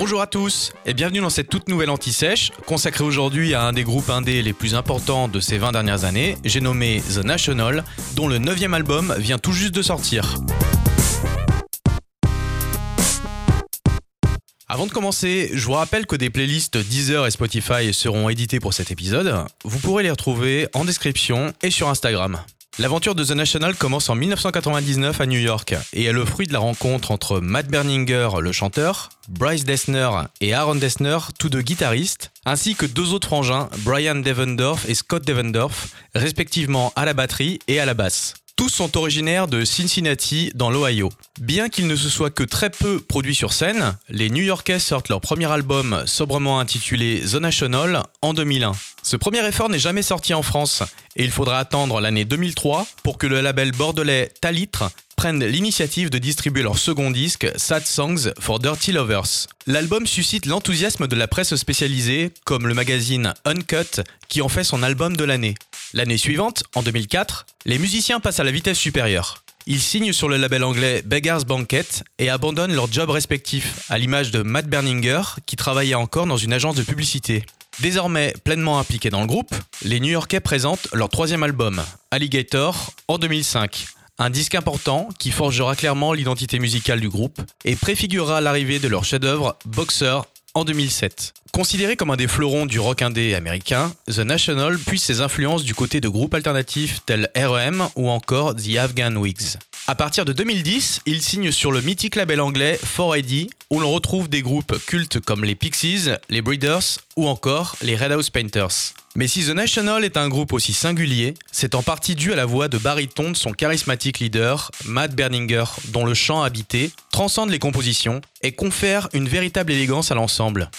Bonjour à tous et bienvenue dans cette toute nouvelle anti-sèche consacrée aujourd'hui à un des groupes indés les plus importants de ces 20 dernières années, j'ai nommé The National, dont le 9 album vient tout juste de sortir. Avant de commencer, je vous rappelle que des playlists Deezer et Spotify seront éditées pour cet épisode. Vous pourrez les retrouver en description et sur Instagram. L'aventure de The National commence en 1999 à New York et est le fruit de la rencontre entre Matt Berninger, le chanteur, Bryce Dessner et Aaron Dessner, tous deux guitaristes, ainsi que deux autres frangins, Brian Devendorf et Scott Devendorf, respectivement à la batterie et à la basse. Tous sont originaires de Cincinnati, dans l'Ohio. Bien qu'ils ne se soient que très peu produits sur scène, les New-Yorkais sortent leur premier album sobrement intitulé The National en 2001. Ce premier effort n'est jamais sorti en France et il faudra attendre l'année 2003 pour que le label bordelais Talitre prenne l'initiative de distribuer leur second disque Sad Songs for Dirty Lovers. L'album suscite l'enthousiasme de la presse spécialisée comme le magazine Uncut qui en fait son album de l'année. L'année suivante, en 2004, les musiciens passent à la vitesse supérieure. Ils signent sur le label anglais Beggar's Banquet et abandonnent leurs jobs respectifs, à l'image de Matt Berninger, qui travaillait encore dans une agence de publicité. Désormais pleinement impliqués dans le groupe, les New-Yorkais présentent leur troisième album, Alligator, en 2005. Un disque important qui forgera clairement l'identité musicale du groupe et préfigurera l'arrivée de leur chef-d'œuvre Boxer en 2007. Considéré comme un des fleurons du rock indé américain, The National puise ses influences du côté de groupes alternatifs tels REM ou encore The Afghan Wigs. À partir de 2010, il signe sur le mythique label anglais 4AD où l'on retrouve des groupes cultes comme les Pixies, les Breeders ou encore les Red House Painters. Mais si The National est un groupe aussi singulier, c'est en partie dû à la voix de baryton de son charismatique leader, Matt Berninger, dont le chant habité transcende les compositions et confère une véritable élégance à l'ensemble.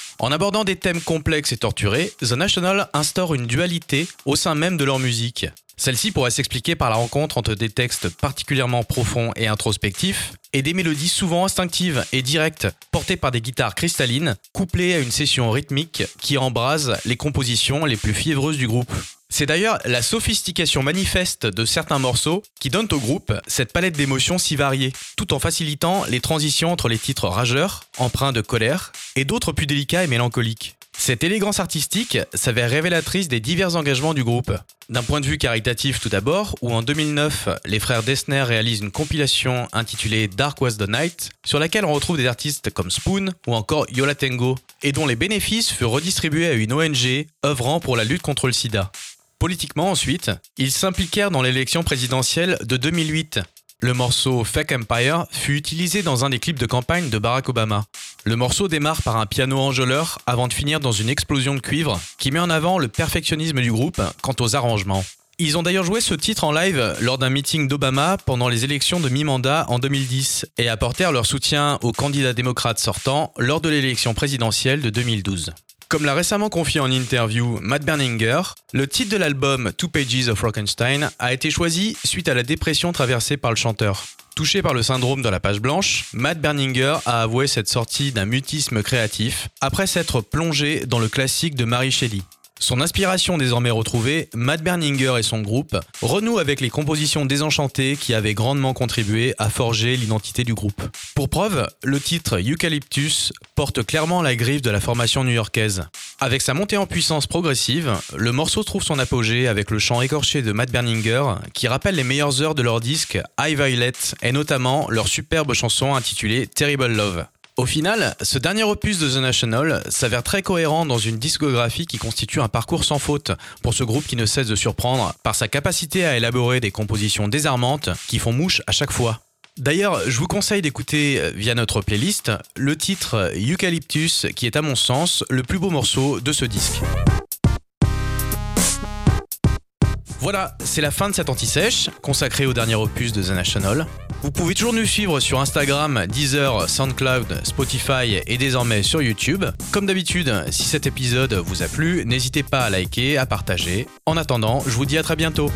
Des thèmes complexes et torturés, The National instaure une dualité au sein même de leur musique. Celle-ci pourrait s'expliquer par la rencontre entre des textes particulièrement profonds et introspectifs et des mélodies souvent instinctives et directes portées par des guitares cristallines couplées à une session rythmique qui embrase les compositions les plus fiévreuses du groupe. C'est d'ailleurs la sophistication manifeste de certains morceaux qui donnent au groupe cette palette d'émotions si variées, tout en facilitant les transitions entre les titres rageurs, empreints de colère, et d'autres plus délicats et mélancoliques. Cette élégance artistique s'avère révélatrice des divers engagements du groupe. D'un point de vue caritatif tout d'abord, où en 2009, les frères Dessner réalisent une compilation intitulée Dark Was the Night, sur laquelle on retrouve des artistes comme Spoon ou encore Yola Tengo, et dont les bénéfices furent redistribués à une ONG œuvrant pour la lutte contre le sida. Politiquement ensuite, ils s'impliquèrent dans l'élection présidentielle de 2008, le morceau Fake Empire fut utilisé dans un des clips de campagne de Barack Obama. Le morceau démarre par un piano enjôleur avant de finir dans une explosion de cuivre qui met en avant le perfectionnisme du groupe quant aux arrangements. Ils ont d'ailleurs joué ce titre en live lors d'un meeting d'Obama pendant les élections de mi-mandat en 2010 et apportèrent leur soutien aux candidats démocrates sortants lors de l'élection présidentielle de 2012. Comme l'a récemment confié en interview Matt Berninger, le titre de l'album Two Pages of Rockenstein a été choisi suite à la dépression traversée par le chanteur. Touché par le syndrome de la page blanche, Matt Berninger a avoué cette sortie d'un mutisme créatif après s'être plongé dans le classique de Mary Shelley. Son inspiration désormais retrouvée, Matt Berninger et son groupe renouent avec les compositions désenchantées qui avaient grandement contribué à forger l'identité du groupe. Pour preuve, le titre Eucalyptus porte clairement la griffe de la formation new-yorkaise. Avec sa montée en puissance progressive, le morceau trouve son apogée avec le chant écorché de Matt Berninger qui rappelle les meilleures heures de leur disque High Violet et notamment leur superbe chanson intitulée Terrible Love. Au final, ce dernier opus de The National s'avère très cohérent dans une discographie qui constitue un parcours sans faute pour ce groupe qui ne cesse de surprendre par sa capacité à élaborer des compositions désarmantes qui font mouche à chaque fois. D'ailleurs, je vous conseille d'écouter euh, via notre playlist le titre Eucalyptus qui est à mon sens le plus beau morceau de ce disque. Voilà, c'est la fin de cette anti-sèche consacrée au dernier opus de The National. Vous pouvez toujours nous suivre sur Instagram, Deezer, SoundCloud, Spotify et désormais sur YouTube. Comme d'habitude, si cet épisode vous a plu, n'hésitez pas à liker, à partager. En attendant, je vous dis à très bientôt.